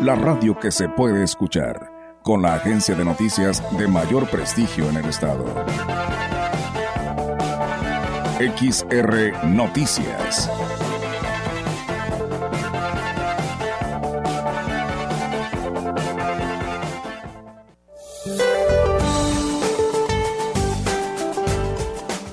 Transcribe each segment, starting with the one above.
la radio que se puede escuchar, con la agencia de noticias de mayor prestigio en el estado. XR Noticias.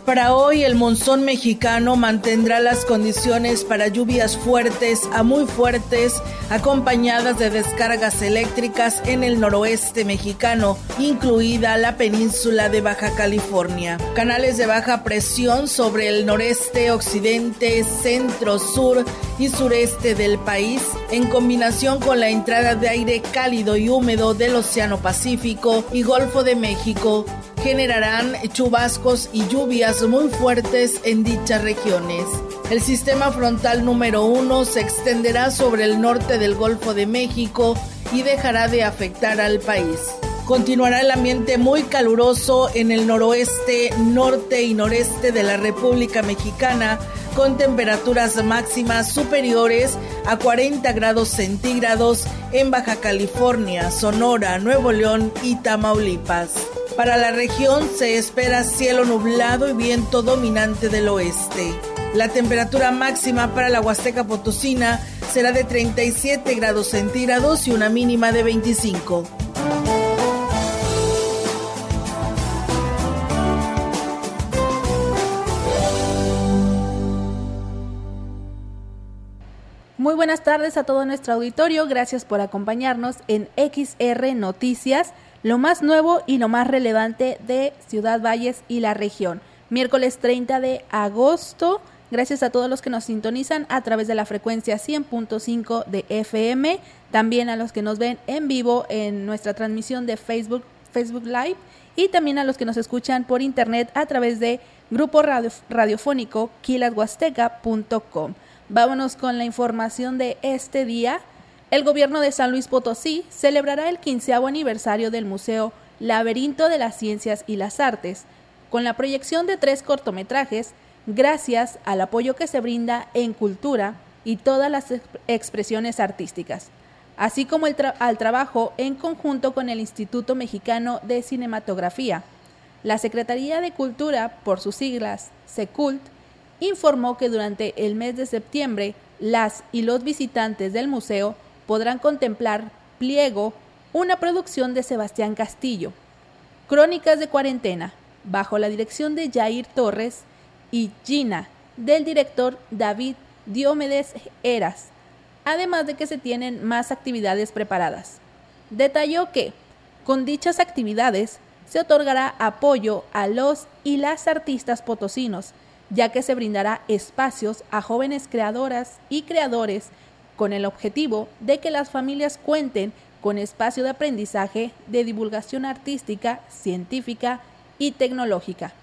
Para hoy el monzón mexicano mantendrá las condiciones para lluvias fuertes a muy fuertes acompañadas de descargas eléctricas en el noroeste mexicano, incluida la península de Baja California. Canales de baja presión sobre el noreste, occidente, centro, sur y sureste del país, en combinación con la entrada de aire cálido y húmedo del Océano Pacífico y Golfo de México, generarán chubascos y lluvias muy fuertes en dichas regiones. El sistema frontal número uno se extenderá sobre el norte del Golfo de México y dejará de afectar al país. Continuará el ambiente muy caluroso en el noroeste, norte y noreste de la República Mexicana, con temperaturas máximas superiores a 40 grados centígrados en Baja California, Sonora, Nuevo León y Tamaulipas. Para la región se espera cielo nublado y viento dominante del oeste. La temperatura máxima para la Huasteca Potosina será de 37 grados centígrados y una mínima de 25. Muy buenas tardes a todo nuestro auditorio, gracias por acompañarnos en XR Noticias lo más nuevo y lo más relevante de Ciudad Valles y la región. Miércoles 30 de agosto. Gracias a todos los que nos sintonizan a través de la frecuencia 100.5 de FM, también a los que nos ven en vivo en nuestra transmisión de Facebook, Facebook Live y también a los que nos escuchan por internet a través de grupo radiofónico quilashuasteca.com. Vámonos con la información de este día. El gobierno de San Luis Potosí celebrará el quinceavo aniversario del Museo Laberinto de las Ciencias y las Artes, con la proyección de tres cortometrajes, gracias al apoyo que se brinda en cultura y todas las expresiones artísticas, así como al trabajo en conjunto con el Instituto Mexicano de Cinematografía. La Secretaría de Cultura, por sus siglas SECULT, informó que durante el mes de septiembre las y los visitantes del museo podrán contemplar Pliego, una producción de Sebastián Castillo. Crónicas de cuarentena, bajo la dirección de Jair Torres y Gina, del director David Diomedes Eras, además de que se tienen más actividades preparadas. Detalló que, con dichas actividades, se otorgará apoyo a los y las artistas potosinos, ya que se brindará espacios a jóvenes creadoras y creadores con el objetivo de que las familias cuenten con espacio de aprendizaje de divulgación artística, científica y tecnológica.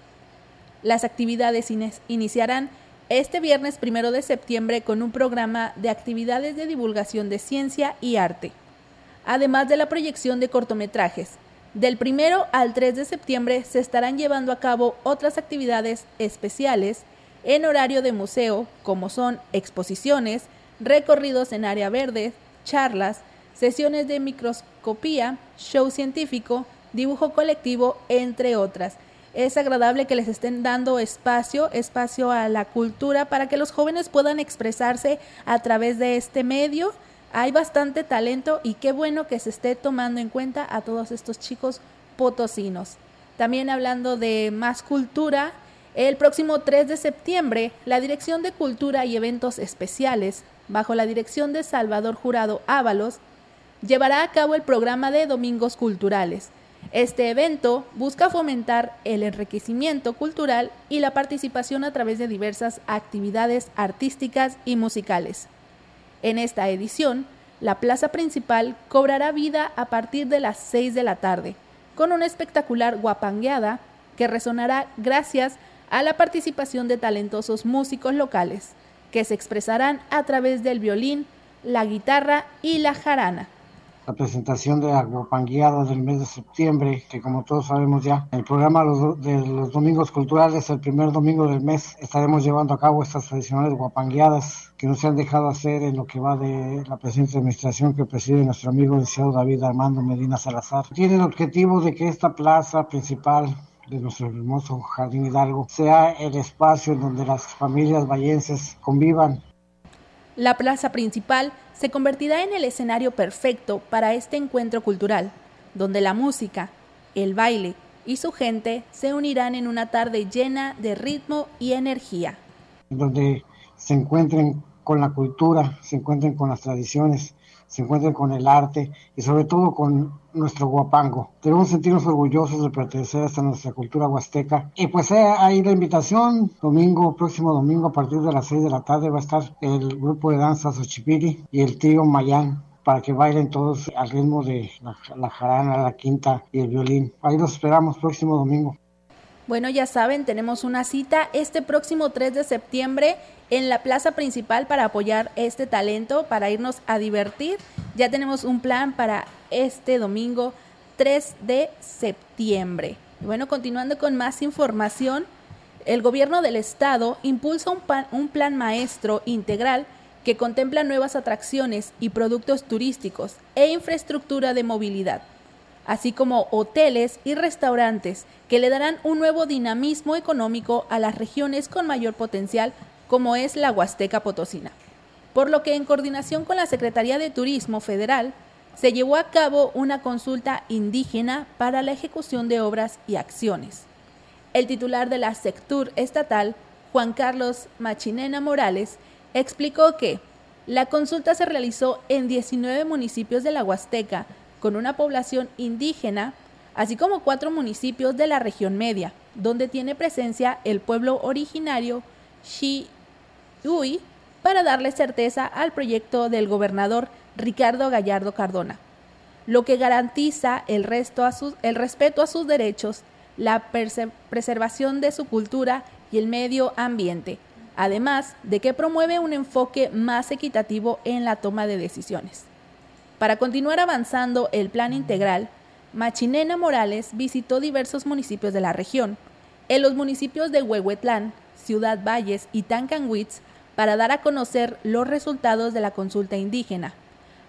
Las actividades iniciarán este viernes primero de septiembre con un programa de actividades de divulgación de ciencia y arte, además de la proyección de cortometrajes. Del primero al 3 de septiembre se estarán llevando a cabo otras actividades especiales en horario de museo, como son exposiciones, recorridos en área verde, charlas, sesiones de microscopía, show científico, dibujo colectivo, entre otras. Es agradable que les estén dando espacio, espacio a la cultura para que los jóvenes puedan expresarse a través de este medio. Hay bastante talento y qué bueno que se esté tomando en cuenta a todos estos chicos potosinos. También hablando de más cultura, el próximo 3 de septiembre, la Dirección de Cultura y Eventos Especiales bajo la dirección de Salvador Jurado Ábalos, llevará a cabo el programa de Domingos Culturales. Este evento busca fomentar el enriquecimiento cultural y la participación a través de diversas actividades artísticas y musicales. En esta edición, la plaza principal cobrará vida a partir de las 6 de la tarde, con una espectacular guapangueada que resonará gracias a la participación de talentosos músicos locales, que se expresarán a través del violín, la guitarra y la jarana la presentación de Aguapangueada del mes de septiembre, que como todos sabemos ya, el programa de los domingos culturales, el primer domingo del mes, estaremos llevando a cabo estas tradicionales guapangueadas que nos han dejado hacer en lo que va de la presente administración que preside nuestro amigo deseado David Armando Medina Salazar. Tiene el objetivo de que esta plaza principal de nuestro hermoso Jardín Hidalgo sea el espacio en donde las familias vallenses convivan. La plaza principal se convertirá en el escenario perfecto para este encuentro cultural, donde la música, el baile y su gente se unirán en una tarde llena de ritmo y energía. Donde se encuentren con la cultura, se encuentren con las tradiciones, se encuentren con el arte y sobre todo con nuestro guapango. Debemos sentirnos orgullosos de pertenecer a nuestra cultura huasteca. Y pues eh, ahí la invitación, domingo, próximo domingo a partir de las 6 de la tarde va a estar el grupo de danza Xochipiri y el trío Mayán para que bailen todos al ritmo de la, la jarana, la quinta y el violín. Ahí los esperamos próximo domingo. Bueno, ya saben, tenemos una cita este próximo 3 de septiembre en la plaza principal para apoyar este talento, para irnos a divertir. Ya tenemos un plan para este domingo 3 de septiembre. Bueno, continuando con más información, el gobierno del estado impulsa un, un plan maestro integral que contempla nuevas atracciones y productos turísticos e infraestructura de movilidad así como hoteles y restaurantes que le darán un nuevo dinamismo económico a las regiones con mayor potencial como es la Huasteca Potosina. Por lo que en coordinación con la Secretaría de Turismo Federal se llevó a cabo una consulta indígena para la ejecución de obras y acciones. El titular de la Sectur estatal, Juan Carlos Machinena Morales, explicó que la consulta se realizó en 19 municipios de la Huasteca con una población indígena, así como cuatro municipios de la región media, donde tiene presencia el pueblo originario Xiui, para darle certeza al proyecto del gobernador Ricardo Gallardo Cardona, lo que garantiza el, el respeto a sus derechos, la preservación de su cultura y el medio ambiente, además de que promueve un enfoque más equitativo en la toma de decisiones. Para continuar avanzando el plan integral, Machinena Morales visitó diversos municipios de la región, en los municipios de Huehuetlán, Ciudad Valles y Tancanwitz, para dar a conocer los resultados de la consulta indígena,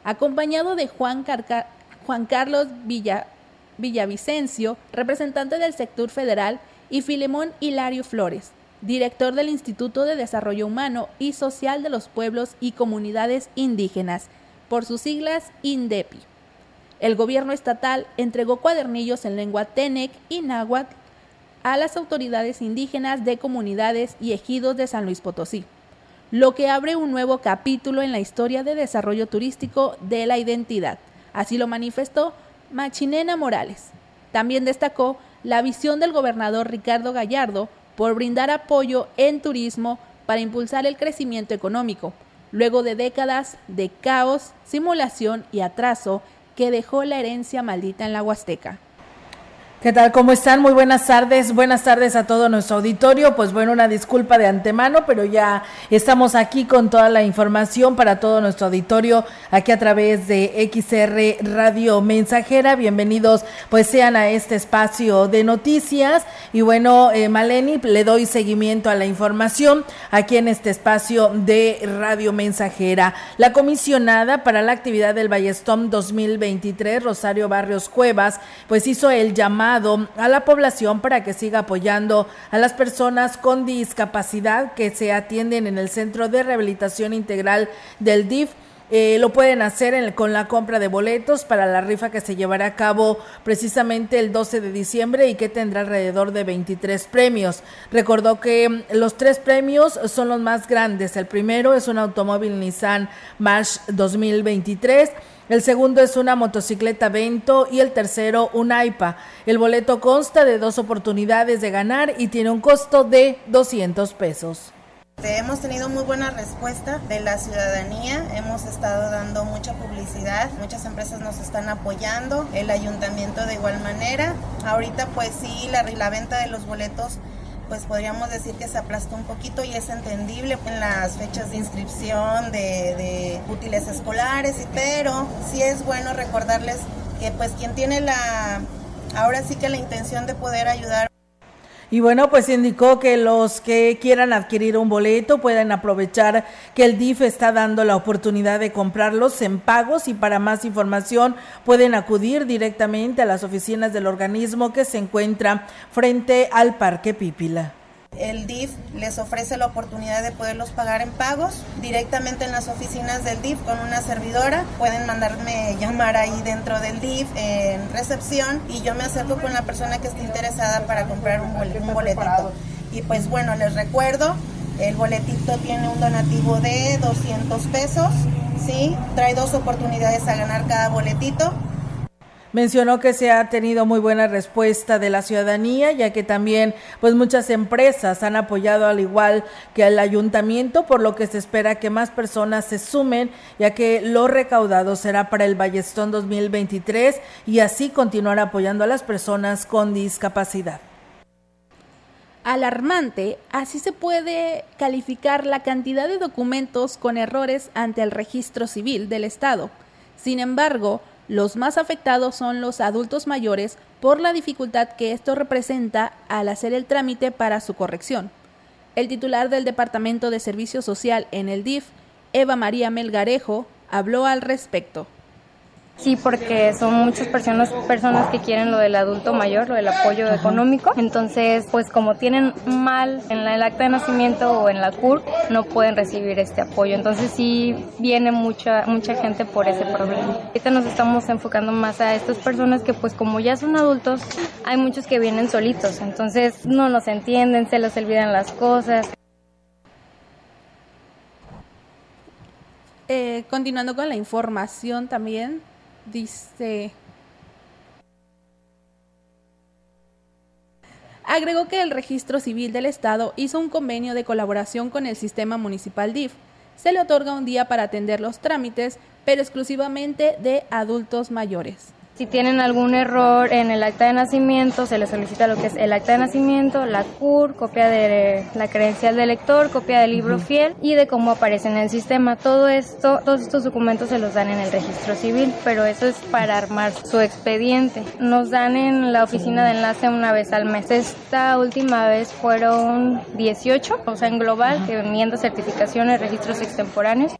acompañado de Juan, Juan Carlos Villa Villavicencio, representante del sector federal, y Filemón Hilario Flores, director del Instituto de Desarrollo Humano y Social de los Pueblos y Comunidades Indígenas, por sus siglas INDEPI. El gobierno estatal entregó cuadernillos en lengua Tenec y náhuatl a las autoridades indígenas de comunidades y ejidos de San Luis Potosí, lo que abre un nuevo capítulo en la historia de desarrollo turístico de la identidad. Así lo manifestó Machinena Morales. También destacó la visión del gobernador Ricardo Gallardo por brindar apoyo en turismo para impulsar el crecimiento económico, luego de décadas de caos, simulación y atraso que dejó la herencia maldita en la Huasteca. ¿Qué tal? ¿Cómo están? Muy buenas tardes. Buenas tardes a todo nuestro auditorio. Pues bueno, una disculpa de antemano, pero ya estamos aquí con toda la información para todo nuestro auditorio, aquí a través de XR Radio Mensajera. Bienvenidos, pues sean a este espacio de noticias. Y bueno, eh, Maleni, le doy seguimiento a la información aquí en este espacio de Radio Mensajera. La comisionada para la actividad del Ballestón 2023, Rosario Barrios Cuevas, pues hizo el llamado a la población para que siga apoyando a las personas con discapacidad que se atienden en el Centro de Rehabilitación Integral del DIF. Eh, lo pueden hacer con la compra de boletos para la rifa que se llevará a cabo precisamente el 12 de diciembre y que tendrá alrededor de 23 premios. Recordó que mm, los tres premios son los más grandes. El primero es un automóvil Nissan March 2023 el segundo es una motocicleta Vento y el tercero un AIPA. El boleto consta de dos oportunidades de ganar y tiene un costo de 200 pesos. Hemos tenido muy buena respuesta de la ciudadanía, hemos estado dando mucha publicidad, muchas empresas nos están apoyando, el ayuntamiento de igual manera. Ahorita pues sí, la, la venta de los boletos pues podríamos decir que se aplastó un poquito y es entendible en las fechas de inscripción de, de útiles escolares, pero sí es bueno recordarles que pues quien tiene la, ahora sí que la intención de poder ayudar y bueno, pues indicó que los que quieran adquirir un boleto pueden aprovechar que el DIF está dando la oportunidad de comprarlos en pagos y para más información pueden acudir directamente a las oficinas del organismo que se encuentra frente al Parque Pípila. El DIF les ofrece la oportunidad de poderlos pagar en pagos directamente en las oficinas del DIF con una servidora. Pueden mandarme llamar ahí dentro del DIF en recepción y yo me acerco con la persona que esté interesada para comprar un, boletito. Y pues bueno, les recuerdo, el boletito tiene un donativo de 200 pesos, ¿sí? Trae dos oportunidades a ganar cada boletito Mencionó que se ha tenido muy buena respuesta de la ciudadanía, ya que también pues muchas empresas han apoyado al igual que el ayuntamiento, por lo que se espera que más personas se sumen, ya que lo recaudado será para el Ballestón 2023 y así continuar apoyando a las personas con discapacidad. Alarmante, así se puede calificar la cantidad de documentos con errores ante el registro civil del Estado. Sin embargo, los más afectados son los adultos mayores por la dificultad que esto representa al hacer el trámite para su corrección. El titular del Departamento de Servicio Social en el DIF, Eva María Melgarejo, habló al respecto. Sí, porque son muchas personas, personas que quieren lo del adulto mayor, lo del apoyo económico. Entonces, pues como tienen mal en el acta de nacimiento o en la CUR, no pueden recibir este apoyo. Entonces sí viene mucha, mucha gente por ese problema. Ahorita nos estamos enfocando más a estas personas que pues como ya son adultos, hay muchos que vienen solitos. Entonces no nos entienden, se les olvidan las cosas. Eh, continuando con la información también, dice... Agregó que el Registro Civil del Estado hizo un convenio de colaboración con el sistema municipal DIF. Se le otorga un día para atender los trámites, pero exclusivamente de adultos mayores. Si tienen algún error en el acta de nacimiento, se les solicita lo que es el acta de nacimiento, la CUR, copia de la credencial del lector, copia del libro fiel y de cómo aparece en el sistema. Todo esto, todos estos documentos se los dan en el registro civil, pero eso es para armar su expediente. Nos dan en la oficina de enlace una vez al mes. Esta última vez fueron 18, o sea, en global, que enmiendas, certificaciones, registros extemporáneos.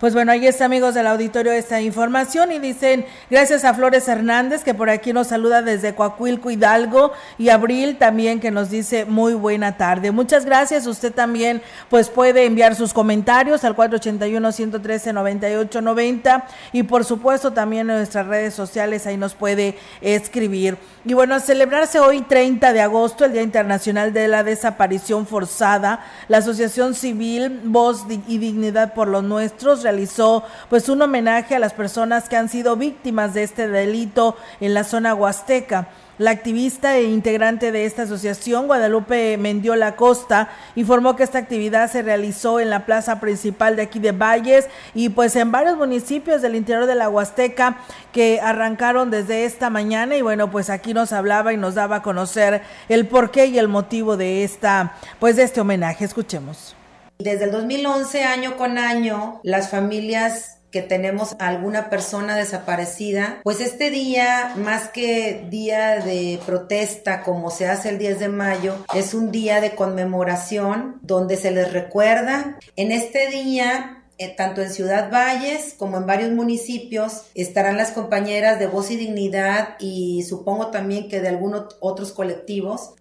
Pues bueno, ahí está, amigos del auditorio, esta información y dicen, gracias a Flores Hernández, que por aquí nos saluda desde Coahuilco, Hidalgo, y Abril también, que nos dice muy buena tarde. Muchas gracias. Usted también, pues puede enviar sus comentarios al 481-113-9890 y por supuesto también en nuestras redes sociales, ahí nos puede escribir. Y bueno, a celebrarse hoy 30 de agosto, el Día Internacional de la Desaparición Forzada, la Asociación Civil Voz y Dignidad por los Nuestros realizó pues un homenaje a las personas que han sido víctimas de este delito en la zona huasteca. La activista e integrante de esta asociación, Guadalupe Mendiola Costa, informó que esta actividad se realizó en la plaza principal de aquí de Valles y pues en varios municipios del interior de la Huasteca que arrancaron desde esta mañana y bueno, pues aquí nos hablaba y nos daba a conocer el porqué y el motivo de esta pues de este homenaje. Escuchemos. Desde el 2011, año con año, las familias que tenemos alguna persona desaparecida, pues este día, más que día de protesta como se hace el 10 de mayo, es un día de conmemoración donde se les recuerda. En este día eh, tanto en Ciudad Valles como en varios municipios estarán las compañeras de Voz y Dignidad y supongo también que de algunos otros colectivos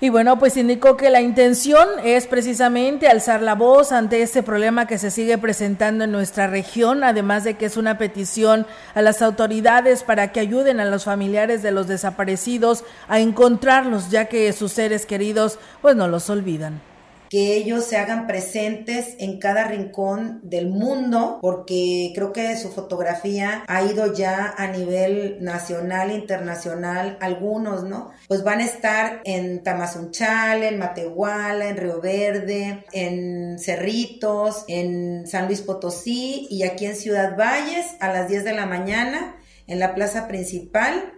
y bueno, pues indicó que la intención es precisamente alzar la voz ante este problema que se sigue presentando en nuestra región, además de que es una petición a las autoridades para que ayuden a los familiares de los desaparecidos a encontrarlos, ya que sus seres queridos pues no los olvidan. Que ellos se hagan presentes en cada rincón del mundo, porque creo que su fotografía ha ido ya a nivel nacional, internacional, algunos, ¿no? Pues van a estar en Tamazunchal, en Matehuala, en Río Verde, en Cerritos, en San Luis Potosí y aquí en Ciudad Valles a las 10 de la mañana en la plaza principal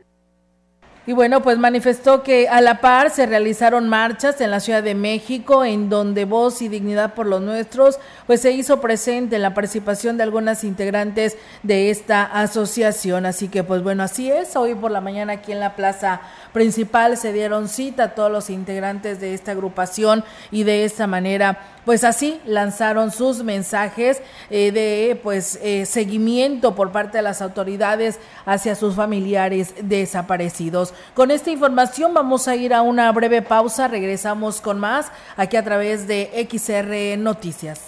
y bueno, pues manifestó que a la par se realizaron marchas en la Ciudad de México, en donde Voz y Dignidad por los Nuestros, pues se hizo presente en la participación de algunas integrantes de esta asociación. Así que, pues bueno, así es. Hoy por la mañana aquí en la plaza principal se dieron cita a todos los integrantes de esta agrupación y de esta manera pues así lanzaron sus mensajes eh, de pues eh, seguimiento por parte de las autoridades hacia sus familiares desaparecidos. Con esta información vamos a ir a una breve pausa, regresamos con más aquí a través de XR Noticias.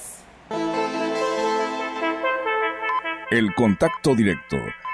El contacto directo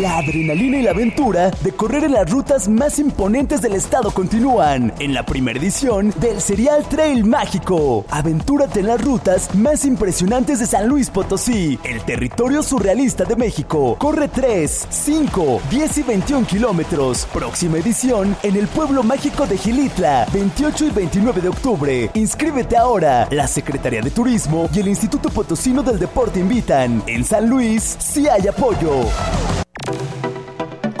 La adrenalina y la aventura de correr en las rutas más imponentes del estado continúan en la primera edición del Serial Trail Mágico. Aventúrate en las rutas más impresionantes de San Luis Potosí, el territorio surrealista de México. Corre 3, 5, 10 y 21 kilómetros. Próxima edición en el pueblo mágico de Gilitla, 28 y 29 de octubre. Inscríbete ahora. La Secretaría de Turismo y el Instituto Potosino del Deporte invitan. En San Luis, sí hay apoyo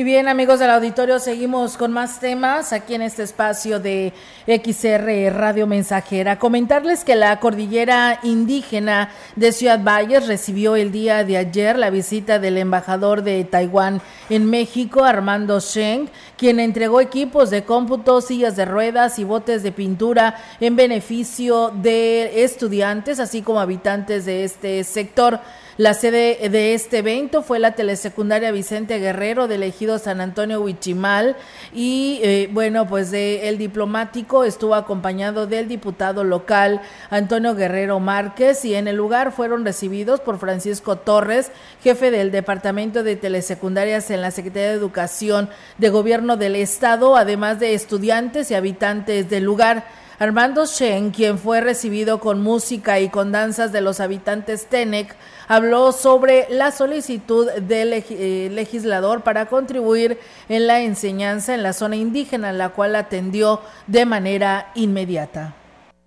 Y bien, amigos del auditorio, seguimos con más temas aquí en este espacio de XR Radio Mensajera. Comentarles que la cordillera indígena de Ciudad Valles recibió el día de ayer la visita del embajador de Taiwán en México, Armando Sheng, quien entregó equipos de cómputo, sillas de ruedas y botes de pintura en beneficio de estudiantes, así como habitantes de este sector. La sede de este evento fue la telesecundaria Vicente Guerrero del ejido San Antonio Huichimal y eh, bueno, pues de, el diplomático estuvo acompañado del diputado local Antonio Guerrero Márquez y en el lugar fueron recibidos por Francisco Torres, jefe del Departamento de Telesecundarias en la Secretaría de Educación de Gobierno del Estado, además de estudiantes y habitantes del lugar. Armando Shen, quien fue recibido con música y con danzas de los habitantes Tenec, habló sobre la solicitud del eh, legislador para contribuir en la enseñanza en la zona indígena, la cual atendió de manera inmediata.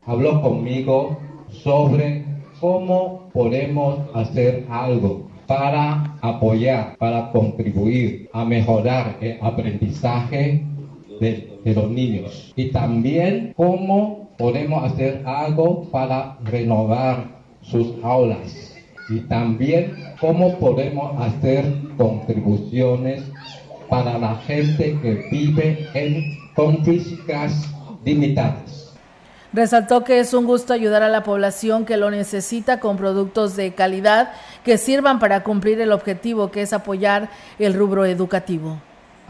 Habló conmigo sobre cómo podemos hacer algo para apoyar, para contribuir a mejorar el aprendizaje de, de, los niños y también cómo podemos hacer algo para renovar sus aulas y también cómo podemos hacer contribuciones para la gente que vive en, con físicas limitadas. Resaltó que es un gusto ayudar a la población que lo necesita con productos de calidad que sirvan para cumplir el objetivo que es apoyar el rubro educativo.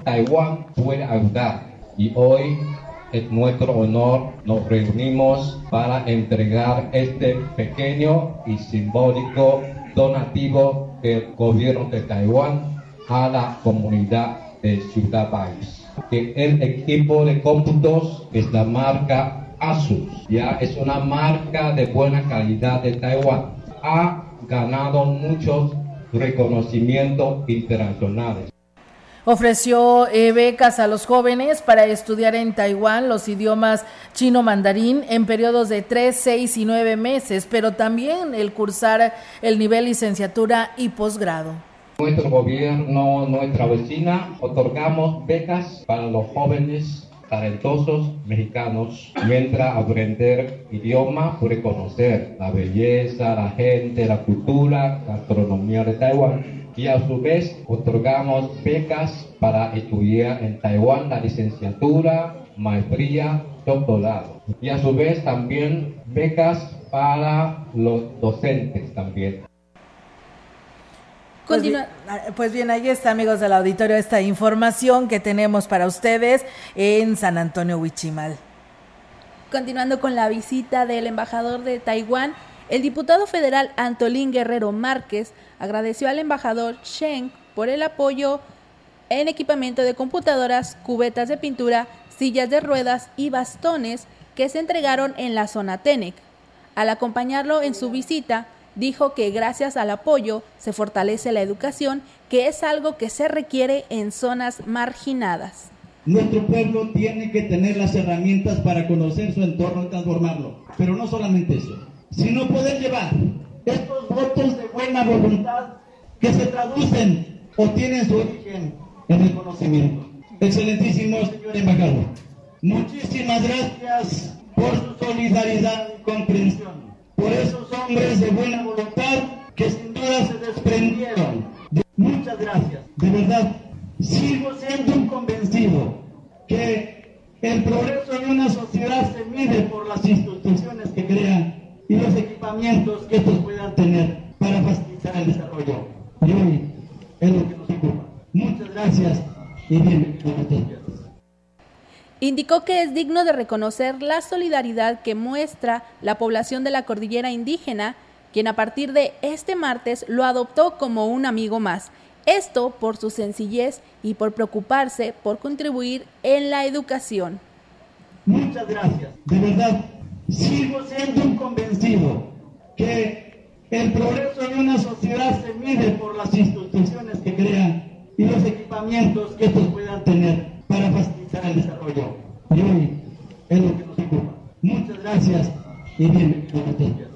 Taiwán puede ayudar y hoy es nuestro honor, nos reunimos para entregar este pequeño y simbólico donativo del gobierno de Taiwán a la comunidad de Ciudad. Que el equipo de cómputos es la marca Asus, ya es una marca de buena calidad de Taiwán. Ha ganado muchos reconocimientos internacionales ofreció eh, becas a los jóvenes para estudiar en Taiwán los idiomas chino mandarín en periodos de 3, 6 y 9 meses, pero también el cursar el nivel licenciatura y posgrado. Nuestro gobierno, nuestra vecina, otorgamos becas para los jóvenes talentosos mexicanos mientras aprender idioma puede conocer la belleza, la gente, la cultura, la gastronomía de Taiwán y a su vez otorgamos becas para estudiar en Taiwán la licenciatura, maestría, doctorado. Y a su vez también becas para los docentes también. Pues bien, ah, pues bien, ahí está, amigos del auditorio, esta información que tenemos para ustedes en San Antonio Huichimal. Continuando con la visita del embajador de Taiwán, el diputado federal Antolín Guerrero Márquez agradeció al embajador Sheng por el apoyo en equipamiento de computadoras, cubetas de pintura, sillas de ruedas y bastones que se entregaron en la zona TENEC. Al acompañarlo en su visita, dijo que gracias al apoyo se fortalece la educación, que es algo que se requiere en zonas marginadas. Nuestro pueblo tiene que tener las herramientas para conocer su entorno y transformarlo. Pero no solamente eso, sino poder llevar estos votos de buena voluntad que se traducen o tienen su origen en el conocimiento. Excelentísimo señor embajador, muchísimas gracias por su solidaridad y comprensión, por esos hombres de buena voluntad que sin duda se desprendieron. Muchas gracias, de verdad, sigo siendo un convencido que el progreso de una sociedad se mide por las instituciones que crean y los equipamientos que estos puedan tener para facilitar el desarrollo. Y hoy es lo que nos ocupa. Muchas gracias y bienvenidos Indicó que es digno de reconocer la solidaridad que muestra la población de la cordillera indígena, quien a partir de este martes lo adoptó como un amigo más. Esto por su sencillez y por preocuparse por contribuir en la educación. Muchas gracias. De verdad, sigo siendo un convencido que el progreso de una sociedad se mide por las instituciones que crean y los equipamientos que estos puedan tener para facilitar el desarrollo. Y hoy es lo que nos ocupa. Muchas gracias y bienvenidos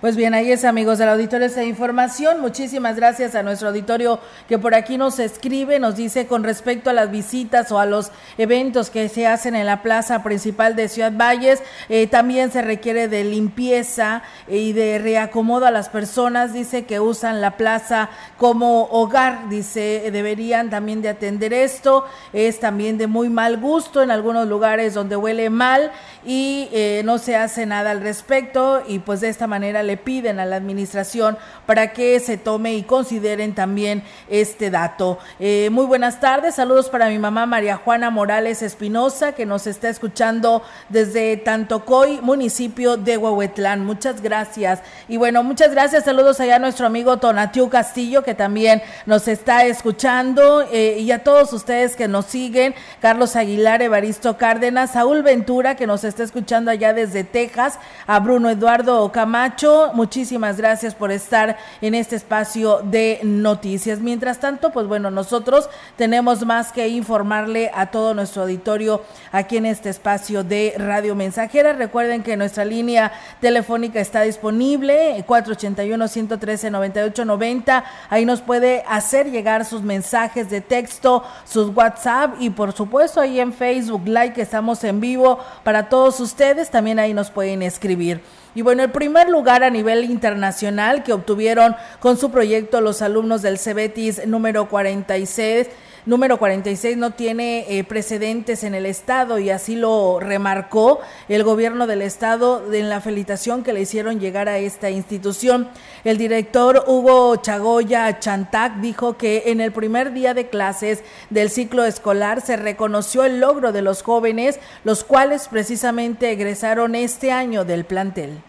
Pues bien, ahí es amigos del auditorio esa información. Muchísimas gracias a nuestro auditorio que por aquí nos escribe, nos dice con respecto a las visitas o a los eventos que se hacen en la plaza principal de Ciudad Valles, eh, también se requiere de limpieza y de reacomodo a las personas, dice que usan la plaza como hogar, dice, deberían también de atender esto, es también de muy mal gusto en algunos lugares donde huele mal y eh, no se hace nada al respecto y pues de esta manera le piden a la administración para que se tome y consideren también este dato. Eh, muy buenas tardes, saludos para mi mamá María Juana Morales Espinosa que nos está escuchando desde Tantocoy, municipio de Huehuetlán. Muchas gracias. Y bueno, muchas gracias, saludos allá a nuestro amigo Tonatiu Castillo que también nos está escuchando eh, y a todos ustedes que nos siguen, Carlos Aguilar, Evaristo Cárdenas, Saúl Ventura que nos está escuchando allá desde Texas, a Bruno Eduardo Camacho, muchísimas gracias por estar en este espacio de noticias. Mientras tanto, pues bueno, nosotros tenemos más que informarle a todo nuestro auditorio aquí en este espacio de Radio Mensajera. Recuerden que nuestra línea telefónica está disponible, 481-113-9890. Ahí nos puede hacer llegar sus mensajes de texto, sus WhatsApp y por supuesto ahí en Facebook Live que estamos en vivo para todos ustedes. También ahí nos pueden escribir. Y bueno, el primer lugar a nivel internacional que obtuvieron con su proyecto los alumnos del CEBETIS número 46 número 46 no tiene eh, precedentes en el Estado y así lo remarcó el gobierno del Estado en la felicitación que le hicieron llegar a esta institución. El director Hugo Chagoya Chantac dijo que en el primer día de clases del ciclo escolar se reconoció el logro de los jóvenes, los cuales precisamente egresaron este año del plantel.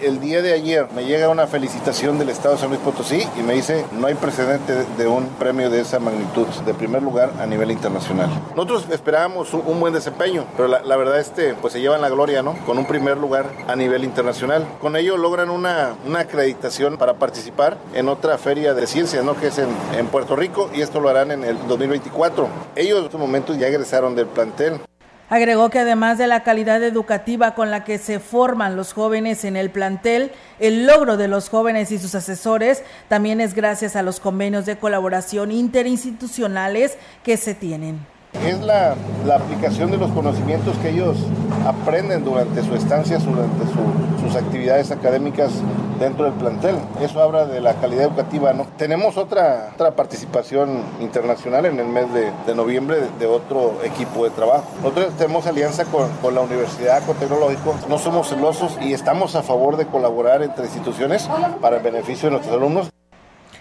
El día de ayer me llega una felicitación del Estado de San Luis Potosí y me dice no hay precedente de un premio de esa magnitud, de primer lugar a nivel internacional. Nosotros esperábamos un, buen desempeño, pero la, verdad este, pues se llevan la gloria, ¿no? Con un primer lugar a nivel internacional. Con ello logran una, una acreditación para participar en otra feria de ciencias, ¿no? Que es en, en Puerto Rico y esto lo harán en el 2024. Ellos en estos momentos ya egresaron del plantel. Agregó que además de la calidad educativa con la que se forman los jóvenes en el plantel, el logro de los jóvenes y sus asesores también es gracias a los convenios de colaboración interinstitucionales que se tienen es la, aplicación de los conocimientos que ellos aprenden durante su estancia, durante sus actividades académicas dentro del plantel. Eso habla de la calidad educativa. ¿no? Tenemos otra, otra participación internacional en el mes de, noviembre de, otro equipo de trabajo. Nosotros tenemos alianza con, la Universidad, Tecnológico, no somos celosos y estamos a favor de colaborar entre instituciones para el beneficio de nuestros alumnos.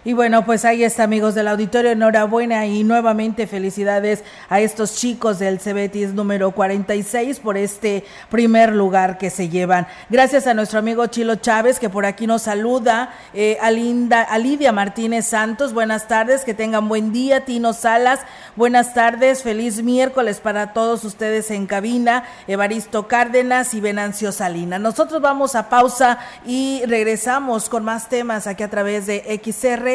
Y bueno, pues ahí está, amigos del auditorio. Enhorabuena y nuevamente felicidades a estos chicos del Cebetis número 46 por este primer lugar que se llevan. Gracias a nuestro amigo Chilo Chávez, que por aquí nos saluda. Eh, a, Linda, a Lidia Martínez Santos, buenas tardes, que tengan buen día. Tino Salas, buenas tardes. Feliz miércoles para todos ustedes en cabina. Evaristo Cárdenas y Venancio Salina. Nosotros vamos a pausa y regresamos con más temas aquí a través de XR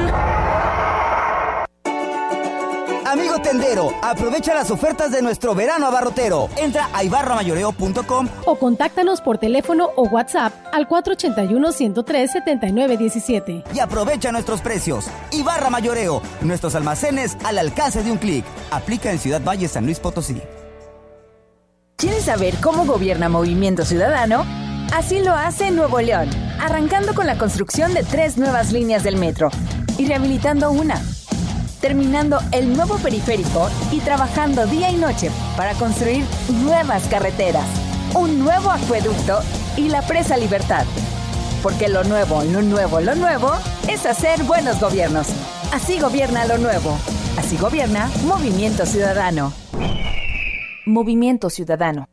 Amigo tendero, aprovecha las ofertas de nuestro verano abarrotero. Entra a ibarramayoreo.com o contáctanos por teléfono o WhatsApp al 481-103-7917. Y aprovecha nuestros precios. Ibarra Mayoreo, nuestros almacenes al alcance de un clic. Aplica en Ciudad Valle, San Luis Potosí. ¿Quieres saber cómo gobierna Movimiento Ciudadano? Así lo hace Nuevo León, arrancando con la construcción de tres nuevas líneas del metro y rehabilitando una, terminando el nuevo periférico y trabajando día y noche para construir nuevas carreteras, un nuevo acueducto y la presa Libertad. Porque lo nuevo, lo nuevo, lo nuevo es hacer buenos gobiernos. Así gobierna lo nuevo. Así gobierna Movimiento Ciudadano. Movimiento Ciudadano.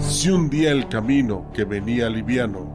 Si un día el camino que venía liviano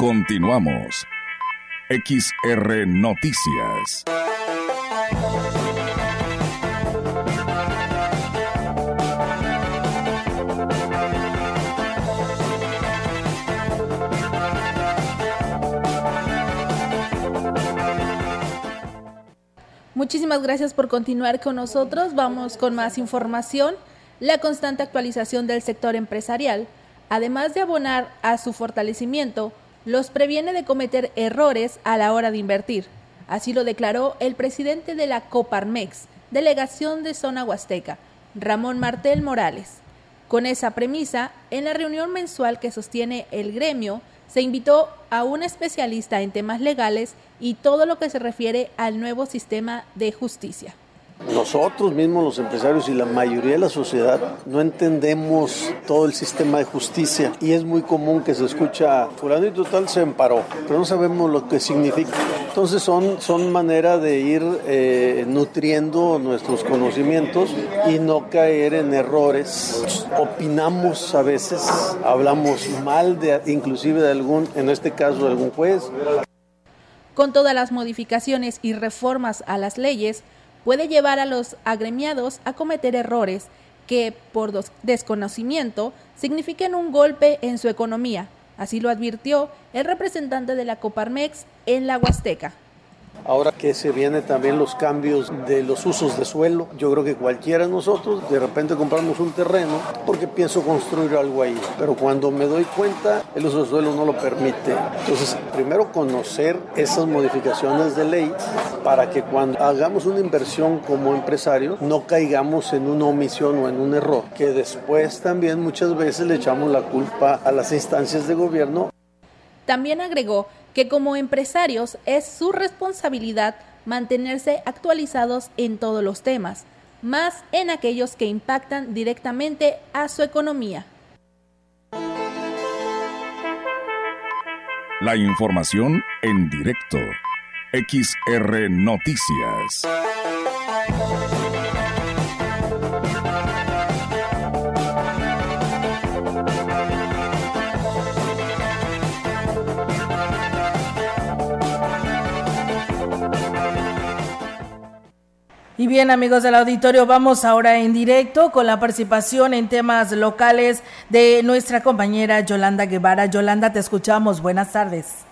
Continuamos. XR Noticias. Muchísimas gracias por continuar con nosotros. Vamos con más información. La constante actualización del sector empresarial, además de abonar a su fortalecimiento, los previene de cometer errores a la hora de invertir. Así lo declaró el presidente de la Coparmex, delegación de Zona Huasteca, Ramón Martel Morales. Con esa premisa, en la reunión mensual que sostiene el gremio, se invitó a un especialista en temas legales y todo lo que se refiere al nuevo sistema de justicia. Nosotros mismos, los empresarios y la mayoría de la sociedad, no entendemos todo el sistema de justicia y es muy común que se escucha, fulano y total se emparó, pero no sabemos lo que significa. Entonces son, son manera de ir eh, nutriendo nuestros conocimientos y no caer en errores. Opinamos a veces, hablamos mal de inclusive de algún, en este caso de algún juez. Con todas las modificaciones y reformas a las leyes, puede llevar a los agremiados a cometer errores que, por desconocimiento, signifiquen un golpe en su economía. Así lo advirtió el representante de la Coparmex en la Huasteca. Ahora que se vienen también los cambios de los usos de suelo, yo creo que cualquiera de nosotros de repente compramos un terreno porque pienso construir algo ahí, pero cuando me doy cuenta el uso de suelo no lo permite. Entonces, primero conocer esas modificaciones de ley para que cuando hagamos una inversión como empresario no caigamos en una omisión o en un error, que después también muchas veces le echamos la culpa a las instancias de gobierno. También agregó que como empresarios es su responsabilidad mantenerse actualizados en todos los temas, más en aquellos que impactan directamente a su economía. La información en directo. XR Noticias. Y bien, amigos del auditorio, vamos ahora en directo con la participación en temas locales de nuestra compañera Yolanda Guevara. Yolanda, te escuchamos. Buenas tardes.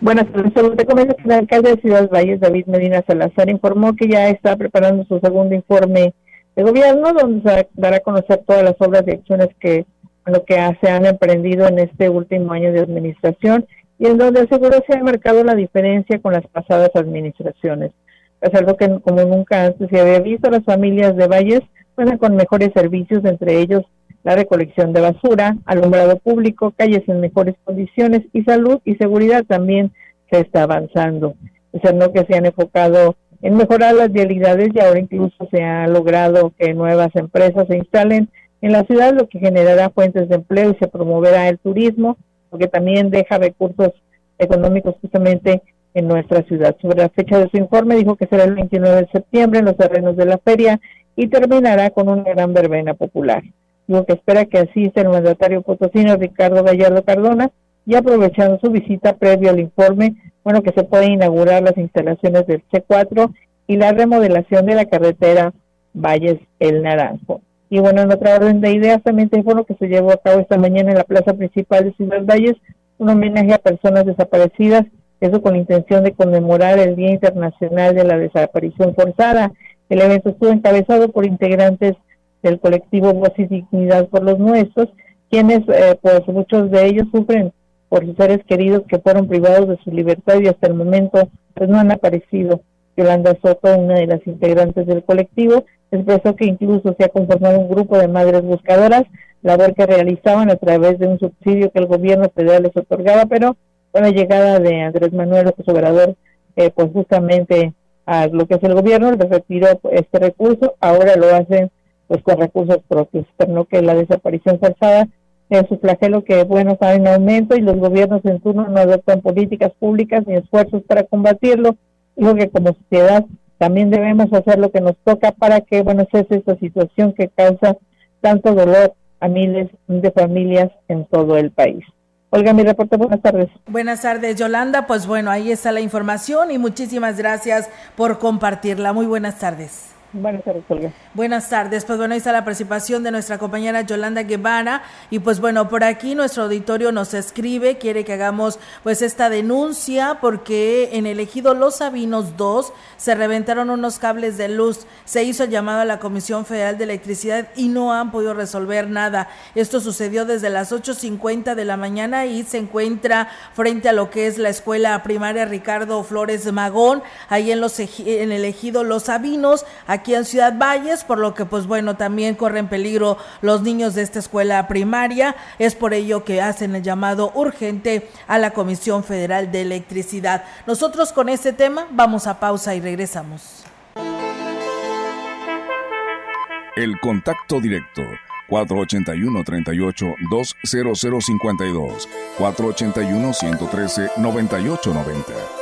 Buenas tardes. Te comento que el alcalde de Ciudad Valles, David Medina Salazar, informó que ya está preparando su segundo informe de gobierno, donde se dará a conocer todas las obras y acciones que lo que se han emprendido en este último año de administración y en donde aseguró se ha marcado la diferencia con las pasadas administraciones es algo que como nunca antes se había visto, las familias de Valles cuentan con mejores servicios, entre ellos la recolección de basura, alumbrado público, calles en mejores condiciones y salud y seguridad también se está avanzando. Es no que se han enfocado en mejorar las vialidades y ahora incluso se ha logrado que nuevas empresas se instalen en la ciudad, lo que generará fuentes de empleo y se promoverá el turismo, lo que también deja recursos económicos justamente en nuestra ciudad. Sobre la fecha de su informe dijo que será el 29 de septiembre en los terrenos de la feria y terminará con una gran verbena popular. Dijo que espera que asista el mandatario potosino Ricardo Gallardo Cardona y aprovechando su visita previo al informe, bueno, que se puede inaugurar las instalaciones del C4 y la remodelación de la carretera Valles El Naranjo. Y bueno, en otra orden de ideas, también te informo que se llevó a cabo esta mañana en la plaza principal de Ciudad Valles un homenaje a personas desaparecidas eso con la intención de conmemorar el Día Internacional de la Desaparición Forzada. El evento estuvo encabezado por integrantes del colectivo Voz y Dignidad por los Nuestros, quienes, eh, pues muchos de ellos sufren por sus seres queridos que fueron privados de su libertad y hasta el momento pues no han aparecido. Yolanda Soto, una de las integrantes del colectivo, expresó que incluso se ha conformado un grupo de madres buscadoras, labor que realizaban a través de un subsidio que el gobierno federal les otorgaba, pero con la llegada de Andrés Manuel López Obrador, eh, pues justamente a lo que es el gobierno, le retiró este recurso, ahora lo hacen pues con recursos propios, pero no que la desaparición forzada es un flagelo que, bueno, está en aumento y los gobiernos en turno no adoptan políticas públicas ni esfuerzos para combatirlo. Digo que como sociedad también debemos hacer lo que nos toca para que, bueno, cese esta situación que causa tanto dolor a miles de familias en todo el país. Olga, mi reporte, buenas tardes. Buenas tardes, Yolanda. Pues bueno, ahí está la información y muchísimas gracias por compartirla. Muy buenas tardes. Buenas tardes, Olga. Buenas tardes. Pues bueno, ahí está la participación de nuestra compañera Yolanda Guevara. Y pues bueno, por aquí nuestro auditorio nos escribe, quiere que hagamos pues esta denuncia porque en el ejido Los Sabinos 2 se reventaron unos cables de luz. Se hizo el llamado a la Comisión Federal de Electricidad y no han podido resolver nada. Esto sucedió desde las 8.50 de la mañana y se encuentra frente a lo que es la escuela primaria Ricardo Flores Magón, ahí en, los, en el ejido Los Sabinos. Aquí aquí en Ciudad Valles, por lo que pues bueno, también corren peligro los niños de esta escuela primaria. Es por ello que hacen el llamado urgente a la Comisión Federal de Electricidad. Nosotros con este tema vamos a pausa y regresamos. El contacto directo 481-38-20052, 481-113-9890.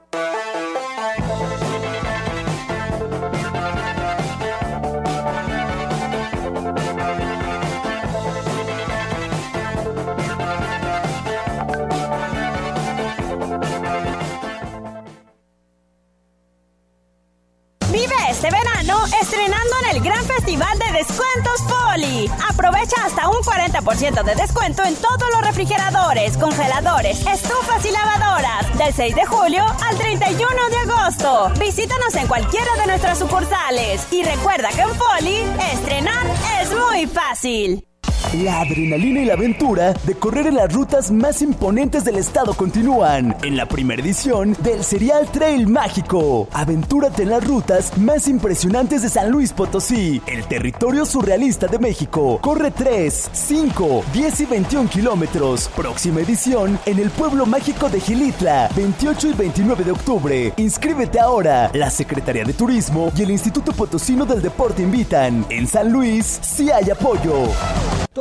Aprovecha hasta un 40% de descuento en todos los refrigeradores, congeladores, estufas y lavadoras. Del 6 de julio al 31 de agosto. Visítanos en cualquiera de nuestras sucursales. Y recuerda que en Poli, estrenar es muy fácil. La adrenalina y la aventura de correr en las rutas más imponentes del estado continúan en la primera edición del Serial Trail Mágico. Aventúrate en las rutas más impresionantes de San Luis Potosí, el territorio surrealista de México. Corre 3, 5, 10 y 21 kilómetros. Próxima edición en el pueblo mágico de Gilitla, 28 y 29 de octubre. Inscríbete ahora. La Secretaría de Turismo y el Instituto Potosino del Deporte invitan. En San Luis, si hay apoyo.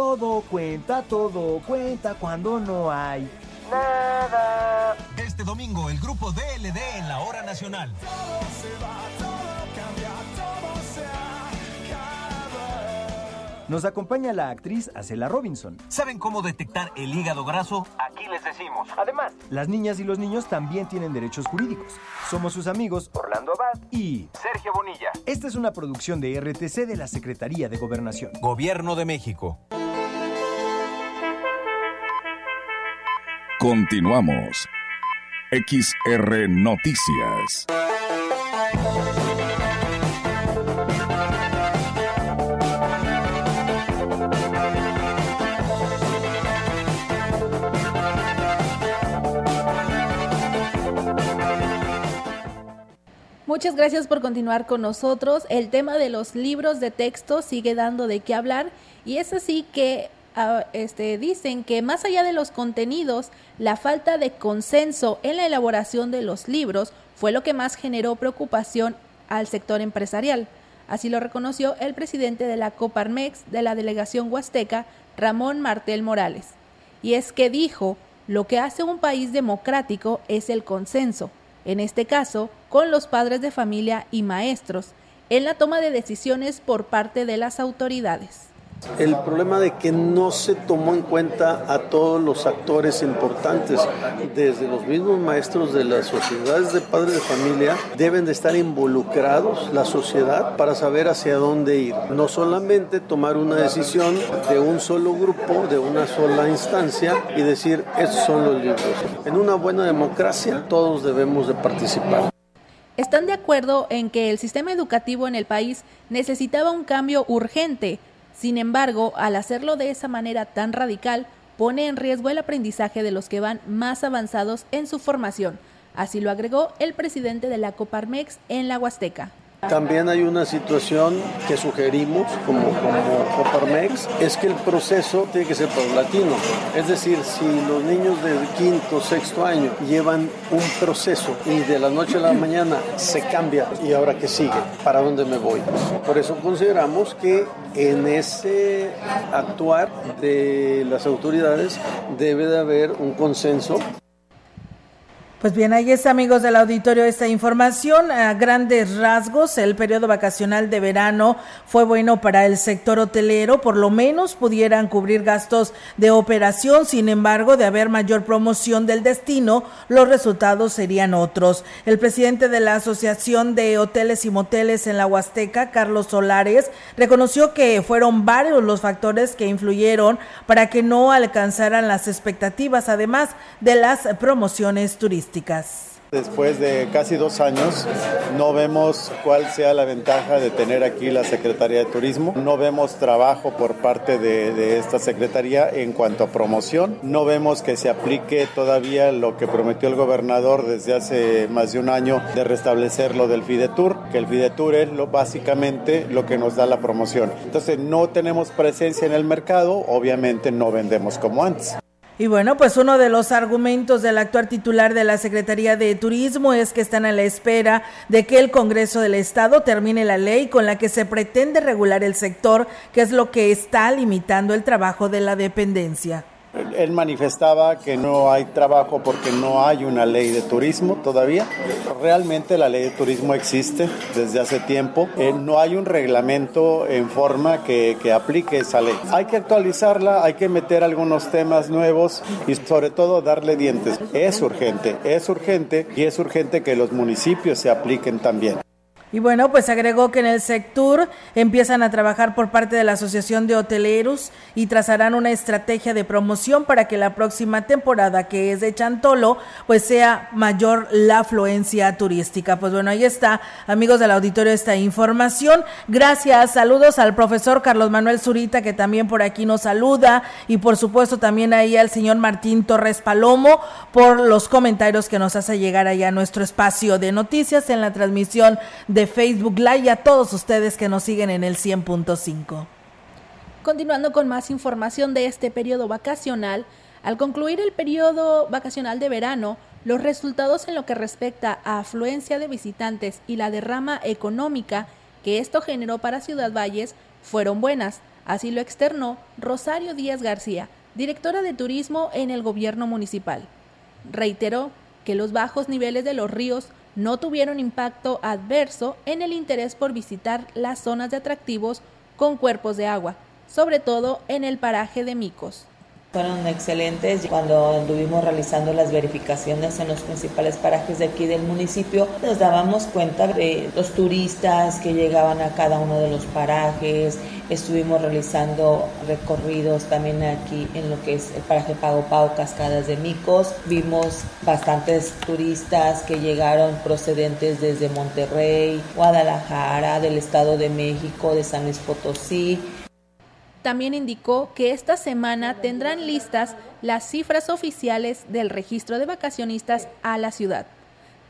Todo cuenta, todo cuenta cuando no hay nada. Este domingo el grupo DLD en la hora nacional. Nos acompaña la actriz Acela Robinson. ¿Saben cómo detectar el hígado graso? Aquí les decimos. Además, las niñas y los niños también tienen derechos jurídicos. Somos sus amigos Orlando Abad y Sergio Bonilla. Esta es una producción de RTC de la Secretaría de Gobernación. Gobierno de México. Continuamos. XR Noticias. Muchas gracias por continuar con nosotros. El tema de los libros de texto sigue dando de qué hablar y es así que uh, este, dicen que más allá de los contenidos, la falta de consenso en la elaboración de los libros fue lo que más generó preocupación al sector empresarial. Así lo reconoció el presidente de la Coparmex de la delegación huasteca, Ramón Martel Morales. Y es que dijo, lo que hace un país democrático es el consenso en este caso con los padres de familia y maestros, en la toma de decisiones por parte de las autoridades. El problema de que no se tomó en cuenta a todos los actores importantes, desde los mismos maestros de las sociedades de padres de familia, deben de estar involucrados la sociedad para saber hacia dónde ir. No solamente tomar una decisión de un solo grupo, de una sola instancia y decir, estos son los libros. En una buena democracia todos debemos de participar. Están de acuerdo en que el sistema educativo en el país necesitaba un cambio urgente sin embargo, al hacerlo de esa manera tan radical, pone en riesgo el aprendizaje de los que van más avanzados en su formación. Así lo agregó el presidente de la Coparmex en la Huasteca. También hay una situación que sugerimos como, como Coparmex, es que el proceso tiene que ser paulatino. Es decir, si los niños del quinto, sexto año llevan un proceso y de la noche a la mañana se cambia y ahora qué sigue, ¿para dónde me voy? Por eso consideramos que en ese actuar de las autoridades debe de haber un consenso pues bien, ahí está, amigos del auditorio, esta información. A grandes rasgos, el periodo vacacional de verano fue bueno para el sector hotelero, por lo menos pudieran cubrir gastos de operación. Sin embargo, de haber mayor promoción del destino, los resultados serían otros. El presidente de la Asociación de Hoteles y Moteles en la Huasteca, Carlos Solares, reconoció que fueron varios los factores que influyeron para que no alcanzaran las expectativas, además de las promociones turísticas. Después de casi dos años, no vemos cuál sea la ventaja de tener aquí la Secretaría de Turismo. No vemos trabajo por parte de, esta Secretaría en cuanto a promoción. No vemos que se aplique todavía lo que prometió el gobernador desde hace más de un año de restablecer lo del Fidetur, que el Fidetur es lo, básicamente lo que nos da la promoción. Entonces, no tenemos presencia en el mercado, obviamente no vendemos como antes. Y bueno, pues uno de los argumentos del actual titular de la Secretaría de Turismo es que están a la espera de que el Congreso del Estado termine la ley con la que se pretende regular el sector, que es lo que está limitando el trabajo de la dependencia. Él manifestaba que no hay trabajo porque no hay una ley de turismo todavía. Realmente la ley de turismo existe desde hace tiempo. Eh, no hay un reglamento en forma que, que, aplique esa ley. Hay que actualizarla, hay que meter algunos temas nuevos y sobre todo darle dientes. Es urgente, es urgente y es urgente que los municipios se apliquen también. Y bueno, pues agregó que en el sector empiezan a trabajar por parte de la Asociación de Hoteleros y trazarán una estrategia de promoción para que la próxima temporada, que es de Chantolo, pues sea mayor la afluencia turística. Pues bueno, ahí está, amigos del auditorio, esta información. Gracias, saludos al profesor Carlos Manuel Zurita, que también por aquí nos saluda, y por supuesto también ahí al señor Martín Torres Palomo por los comentarios que nos hace llegar allá a nuestro espacio de noticias en la transmisión de de Facebook Live a todos ustedes que nos siguen en el 100.5. Continuando con más información de este periodo vacacional, al concluir el periodo vacacional de verano, los resultados en lo que respecta a afluencia de visitantes y la derrama económica que esto generó para Ciudad Valles fueron buenas, así lo externó Rosario Díaz García, directora de turismo en el gobierno municipal. Reiteró que los bajos niveles de los ríos no tuvieron impacto adverso en el interés por visitar las zonas de atractivos con cuerpos de agua. sobre todo en el paraje de Micos. Fueron excelentes. Cuando anduvimos realizando las verificaciones en los principales parajes de aquí del municipio, nos dábamos cuenta de los turistas que llegaban a cada uno de los parajes. Estuvimos realizando recorridos también aquí en lo que es el paraje Pago Pago, Cascadas de Micos. Vimos bastantes turistas que llegaron procedentes desde Monterrey, Guadalajara, del Estado de México, de San Luis Potosí también indicó que esta semana tendrán listas las cifras oficiales del registro de vacacionistas a la ciudad.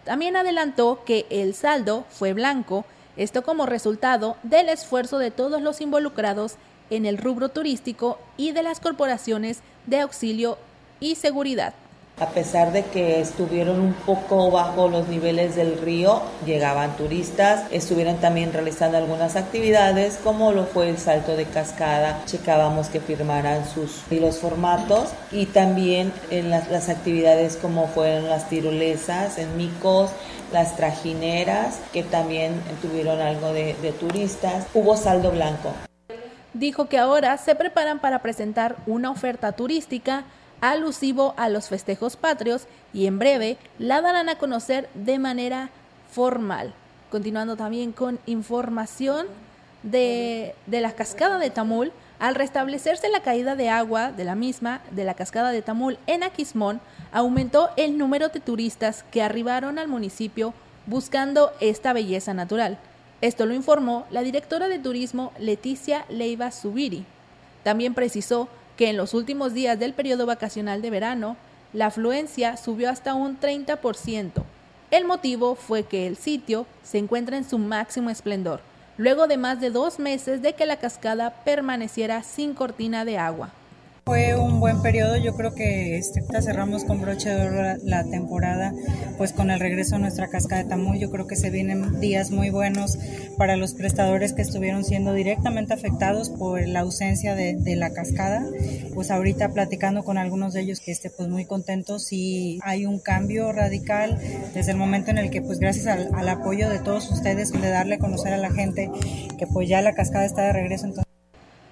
También adelantó que el saldo fue blanco, esto como resultado del esfuerzo de todos los involucrados en el rubro turístico y de las corporaciones de auxilio y seguridad. A pesar de que estuvieron un poco bajo los niveles del río, llegaban turistas, estuvieron también realizando algunas actividades como lo fue el salto de cascada, checábamos que firmaran sus y los formatos y también en las, las actividades como fueron las tirolesas en Micos, las trajineras que también tuvieron algo de, de turistas, hubo saldo blanco. Dijo que ahora se preparan para presentar una oferta turística alusivo a los festejos patrios y en breve la darán a conocer de manera formal. Continuando también con información de, de la cascada de Tamul, al restablecerse la caída de agua de la misma, de la cascada de Tamul en Aquismón, aumentó el número de turistas que arribaron al municipio buscando esta belleza natural. Esto lo informó la directora de turismo Leticia Leiva Subiri. También precisó que en los últimos días del periodo vacacional de verano, la afluencia subió hasta un 30%. El motivo fue que el sitio se encuentra en su máximo esplendor, luego de más de dos meses de que la cascada permaneciera sin cortina de agua. Fue un buen periodo, yo creo que este, cerramos con broche de oro la, temporada, pues con el regreso a nuestra cascada de Tamuy, yo creo que se vienen días muy buenos para los prestadores que estuvieron siendo directamente afectados por la ausencia de, la cascada, pues ahorita platicando con algunos de ellos que esté pues muy contentos y hay un cambio radical desde el momento en el que pues gracias al, al apoyo de todos ustedes, de darle a conocer a la gente que pues ya la cascada está de regreso, entonces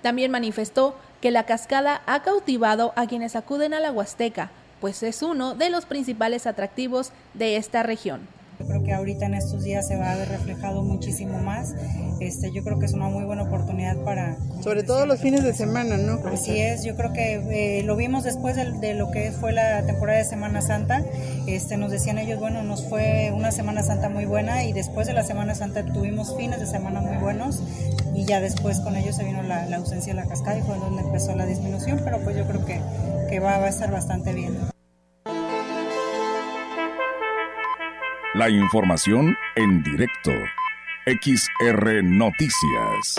también manifestó que la cascada ha cautivado a quienes acuden a la Huasteca, pues es uno de los principales atractivos de esta región. Yo creo que ahorita en estos días se va a ver reflejado muchísimo más. Este, yo creo que es una muy buena oportunidad para... Sobre todo los fines de semana, ¿no? Así es, yo creo que eh, lo vimos después de, lo que fue la temporada de Semana Santa. Este, nos decían ellos, bueno, nos fue una Semana Santa muy buena y después de la Semana Santa tuvimos fines de semana muy buenos y ya después con ellos se vino la, ausencia de la cascada y fue donde empezó la disminución, pero pues yo creo que, que va, va a estar bastante bien. La información en directo. XR Noticias.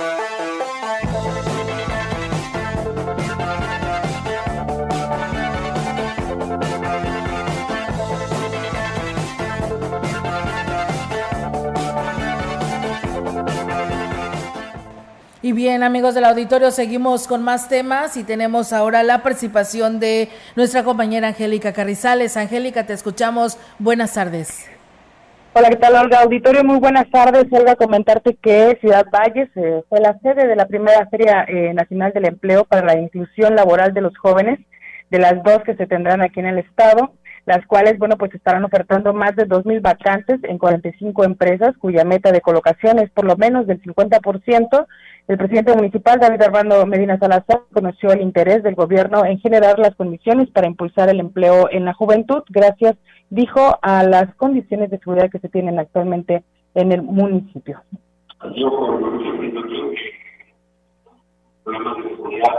Y bien, amigos del auditorio, seguimos con más temas y tenemos ahora la participación de nuestra compañera Angélica Carrizales. Angélica, te escuchamos. Buenas tardes. Hola, ¿qué tal, Olga? Auditorio, muy buenas tardes. Olga, comentarte que Ciudad Valles eh, fue la sede de la primera Feria eh, Nacional del Empleo para la Inclusión Laboral de los Jóvenes, de las dos que se tendrán aquí en el Estado, las cuales, bueno, pues estarán ofertando más de 2.000 vacantes en 45 empresas, cuya meta de colocación es por lo menos del 50%. El presidente municipal, David Armando Medina Salazar, conoció el interés del gobierno en generar las condiciones para impulsar el empleo en la juventud, gracias dijo a las condiciones de seguridad que se tienen actualmente en el municipio. Yo problemas de seguridad,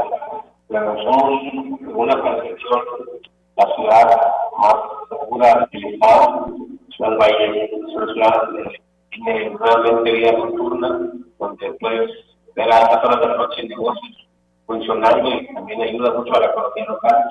pero son una percepción la ciudad más segura del Estado, Ciudad Valle, es una ciudad que tiene realmente vida nocturna, donde puedes ver a altas horas de la noche negocios funcionando y también ayuda mucho a la economía local.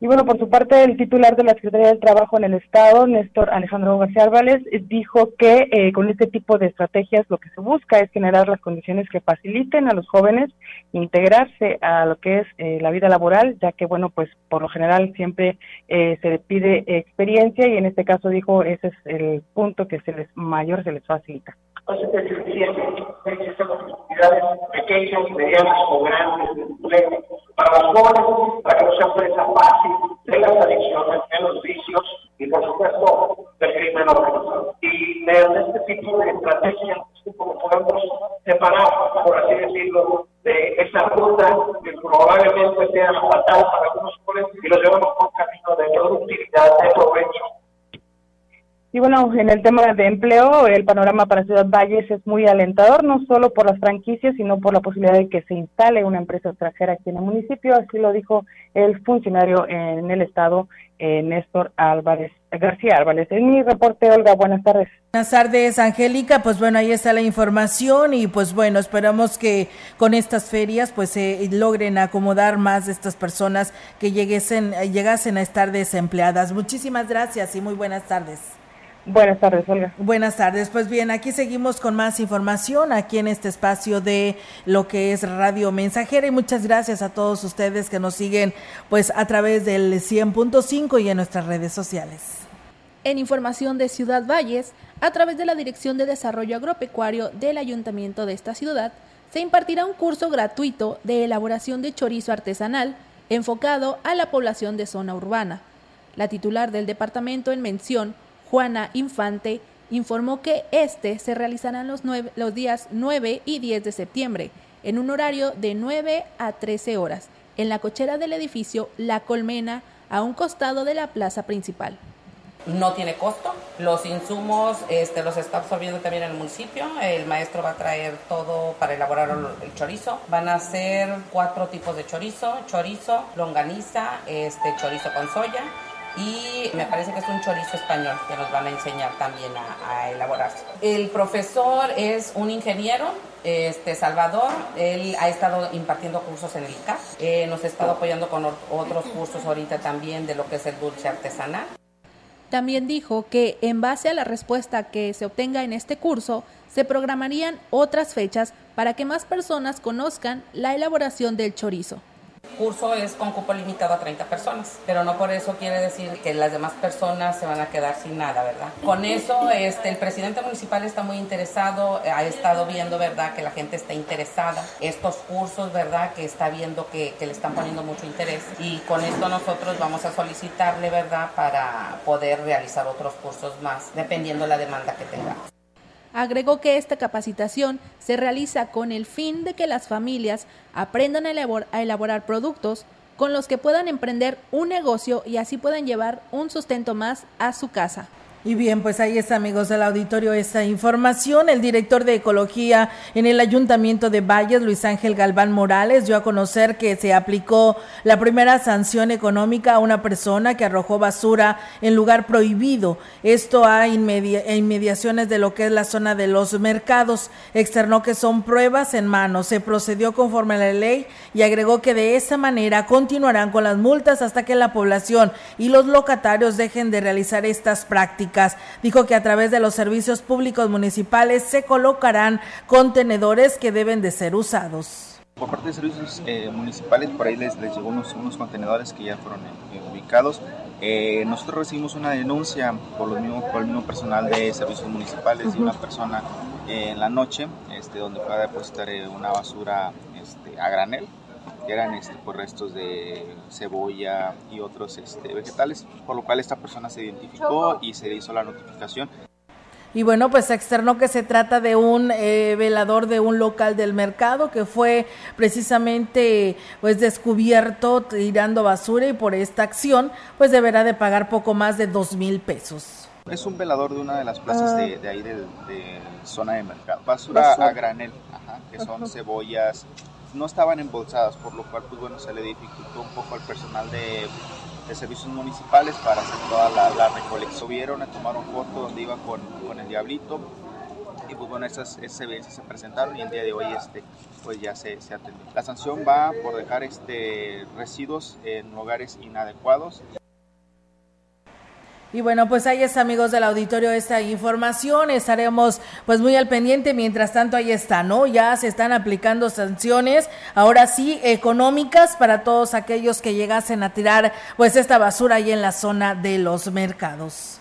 Y bueno, por su parte, el titular de la Secretaría del Trabajo en el Estado, Néstor Alejandro García Álvarez, dijo que eh, con este tipo de estrategias lo que se busca es generar las condiciones que faciliten a los jóvenes integrarse a lo que es eh, la vida laboral, ya que, bueno, pues por lo general siempre eh, se le pide experiencia y en este caso dijo ese es el punto que se les mayor se les facilita. Es suficiente. Existen oportunidades pequeñas, medianas o grandes de empleo para los jóvenes, para que no sea presa fácil de las adicciones, de los vicios y, por supuesto, del crimen organizado. Y mediante este tipo de estrategias, como podemos separar, por así decirlo, de esa ruta que probablemente sea fatal para algunos jóvenes y los llevamos por camino de productividad, de provecho y bueno, en el tema de empleo, el panorama para Ciudad Valles es muy alentador, no solo por las franquicias, sino por la posibilidad de que se instale una empresa extranjera aquí en el municipio, así lo dijo el funcionario en el estado, eh, Néstor Álvarez, García Álvarez. En mi reporte, Olga, buenas tardes. Buenas tardes, Angélica. Pues bueno, ahí está la información y pues bueno, esperamos que con estas ferias pues se logren acomodar más de estas personas que lleguesen, llegasen a estar desempleadas. Muchísimas gracias y muy buenas tardes. Buenas tardes, Olga. Buenas tardes. Pues bien, aquí seguimos con más información aquí en este espacio de lo que es Radio Mensajera y muchas gracias a todos ustedes que nos siguen pues a través del 100.5 y en nuestras redes sociales. En información de Ciudad Valles, a través de la Dirección de Desarrollo Agropecuario del Ayuntamiento de esta ciudad, se impartirá un curso gratuito de elaboración de chorizo artesanal enfocado a la población de zona urbana. La titular del departamento en mención, Juana Infante, informó que este se realizará los, días 9 y 10 de septiembre, en un horario de 9 a 13 horas, en la cochera del edificio La Colmena, a un costado de la plaza principal no tiene costo. Los insumos este, los está absorbiendo también el municipio. El maestro va a traer todo para elaborar el chorizo. Van a ser cuatro tipos de chorizo, chorizo, longaniza, este, chorizo con soya y me parece que es un chorizo español que nos van a enseñar también a, elaborar. El profesor es un ingeniero, este Salvador, él ha estado impartiendo cursos en el ICA, eh, nos ha estado apoyando con otros cursos ahorita también de lo que es el dulce artesanal. También dijo que en base a la respuesta que se obtenga en este curso, se programarían otras fechas para que más personas conozcan la elaboración del chorizo curso es con cupo limitado a 30 personas, pero no por eso quiere decir que las demás personas se van a quedar sin nada, ¿verdad? Con eso, este, el presidente municipal está muy interesado, ha estado viendo, ¿verdad?, que la gente está interesada, estos cursos, ¿verdad?, que está viendo que, que le están poniendo mucho interés y con esto nosotros vamos a solicitarle, ¿verdad?, para poder realizar otros cursos más, dependiendo la demanda que tengamos. Agregó que esta capacitación se realiza con el fin de que las familias aprendan a, elaborar productos con los que puedan emprender un negocio y así puedan llevar un sustento más a su casa. Y bien, pues ahí está, amigos del auditorio, esta información. El director de Ecología en el Ayuntamiento de Valles, Luis Ángel Galván Morales, dio a conocer que se aplicó la primera sanción económica a una persona que arrojó basura en lugar prohibido. Esto a inmediaciones de lo que es la zona de los mercados. Externó que son pruebas en mano. Se procedió conforme a la ley y agregó que de esa manera continuarán con las multas hasta que la población y los locatarios dejen de realizar estas prácticas. Dijo que a través de los servicios públicos municipales se colocarán contenedores que deben de ser usados. Por parte de servicios eh, municipales, por ahí les, les llegó unos, unos, contenedores que ya fueron eh, ubicados. Eh, nosotros recibimos una denuncia por, los mismos, por el mismo personal de servicios municipales de una persona en la noche este, donde puede depositar una basura este, a granel eran este, por restos de cebolla y otros este, vegetales, por lo cual esta persona se identificó y se hizo la notificación. Y bueno, pues externó que se trata de un eh, velador de un local del mercado que fue precisamente pues descubierto tirando basura y por esta acción pues deberá de pagar poco más de dos mil pesos. Es un velador de una de las plazas de, ah. ahí de, zona de mercado. Basura, a granel, que son cebollas, no estaban embolsadas, por lo cual pues bueno, se le dificultó un poco al personal de, servicios municipales para hacer toda la, la recolección. Vieron, tomaron foto donde iba con, con, el diablito y pues bueno, esas, esas evidencias se presentaron y el día de hoy este, pues ya se, se atendió. La sanción va por dejar este, residuos en lugares inadecuados. Y bueno, pues ahí está, amigos del auditorio, esta información. Estaremos pues muy al pendiente. Mientras tanto, ahí está, ¿no? Ya se están aplicando sanciones, ahora sí, económicas para todos aquellos que llegasen a tirar pues esta basura ahí en la zona de los mercados.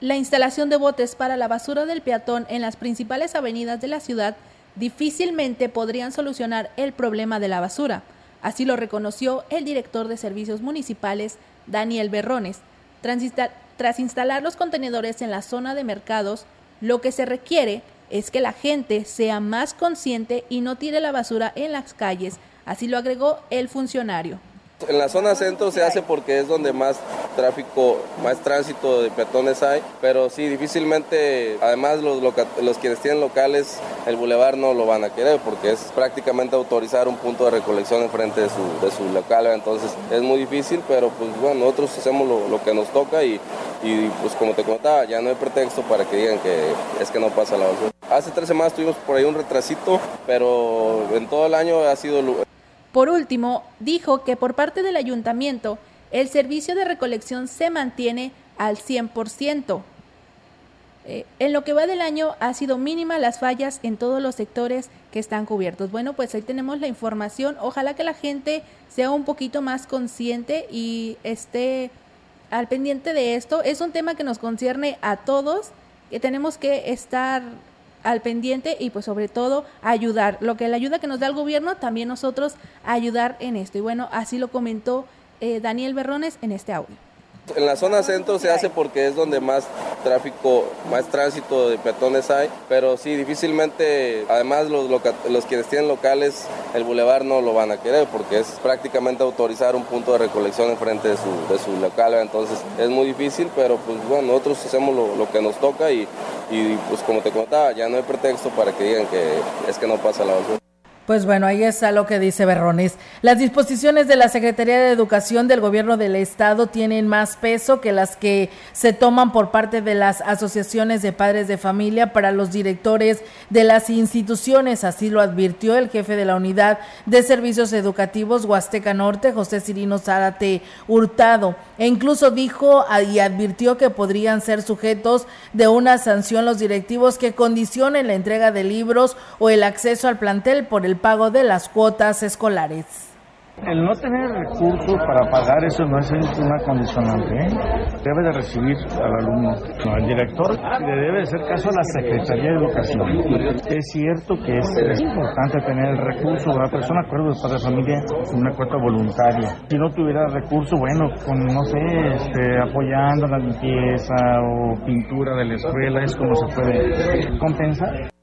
la instalación de botes para la basura del peatón en las principales avenidas de la ciudad difícilmente podrían solucionar el problema de la basura. Así lo reconoció el director de servicios municipales, Daniel Berrones. Tras instalar los contenedores en la zona de mercados, lo que se requiere es que la gente sea más consciente y no tire la basura en las calles, así lo agregó el funcionario. En la zona centro se hace porque es donde más tráfico, más tránsito de peatones hay, pero sí, difícilmente, además los, los quienes tienen locales, el bulevar no lo van a querer porque es prácticamente autorizar un punto de recolección enfrente de su, de su local, entonces es muy difícil, pero pues bueno, nosotros hacemos lo, que nos toca y, y, pues como te contaba, ya no hay pretexto para que digan que es que no pasa la basura. Hace tres semanas tuvimos por ahí un retrasito, pero en todo el año ha sido por último, dijo que por parte del ayuntamiento el servicio de recolección se mantiene al 100%. Eh, en lo que va del año ha sido mínima las fallas en todos los sectores que están cubiertos. Bueno, pues ahí tenemos la información. Ojalá que la gente sea un poquito más consciente y esté al pendiente de esto. Es un tema que nos concierne a todos, que tenemos que estar al pendiente y pues sobre todo ayudar. Lo que la ayuda que nos da el gobierno, también nosotros ayudar en esto. Y bueno, así lo comentó eh, Daniel Berrones en este audio. En la zona centro se hace porque es donde más tráfico, más tránsito de peatones hay, pero sí, difícilmente, además los, los quienes tienen locales, el bulevar no lo van a querer porque es prácticamente autorizar un punto de recolección enfrente de su, de su local, entonces es muy difícil, pero pues bueno, nosotros hacemos lo, que nos toca y, y pues como te contaba, ya no hay pretexto para que digan que es que no pasa la basura. Pues bueno, ahí está lo que dice Berrones. Las disposiciones de la Secretaría de Educación del Gobierno del Estado tienen más peso que las que se toman por parte de las asociaciones de padres de familia para los directores de las instituciones. Así lo advirtió el jefe de la Unidad de Servicios Educativos Huasteca Norte, José Cirino Zárate Hurtado. E incluso dijo y advirtió que podrían ser sujetos de una sanción los directivos que condicionen la entrega de libros o el acceso al plantel por el pago de las cuotas escolares. El no tener recursos para pagar eso no es una condicionante. ¿eh? Debe de recibir al alumno. No, el director le debe hacer caso a la Secretaría de Educación. Es cierto que es, importante tener el recurso. Una persona, acuerdo de padre de familia, una cuota voluntaria. Si no tuviera recurso, bueno, con, no sé, este, apoyando la limpieza o pintura de la escuela, es como se puede compensar.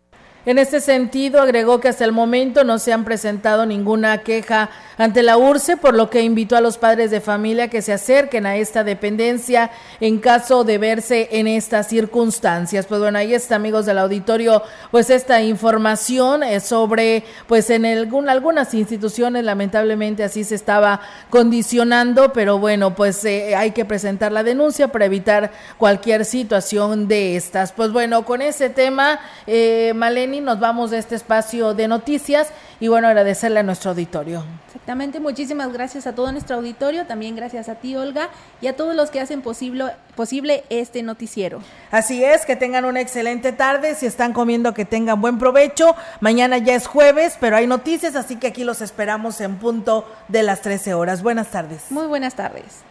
En este sentido, agregó que hasta el momento no se han presentado ninguna queja ante la URSE, por lo que invitó a los padres de familia que se acerquen a esta dependencia en caso de verse en estas circunstancias. Pues bueno, ahí está, amigos del auditorio, pues esta información es sobre, pues en algunas instituciones lamentablemente así se estaba condicionando, pero bueno, pues eh, hay que presentar la denuncia para evitar cualquier situación de estas. Pues bueno, con ese tema, eh, Malena, nos vamos de este espacio de noticias y bueno, agradecerle a nuestro auditorio. Exactamente, muchísimas gracias a todo nuestro auditorio, también gracias a ti Olga y a todos los que hacen posible, posible este noticiero. Así es, que tengan una excelente tarde, si están comiendo que tengan buen provecho, mañana ya es jueves, pero hay noticias, así que aquí los esperamos en punto de las 13 horas. Buenas tardes. Muy buenas tardes.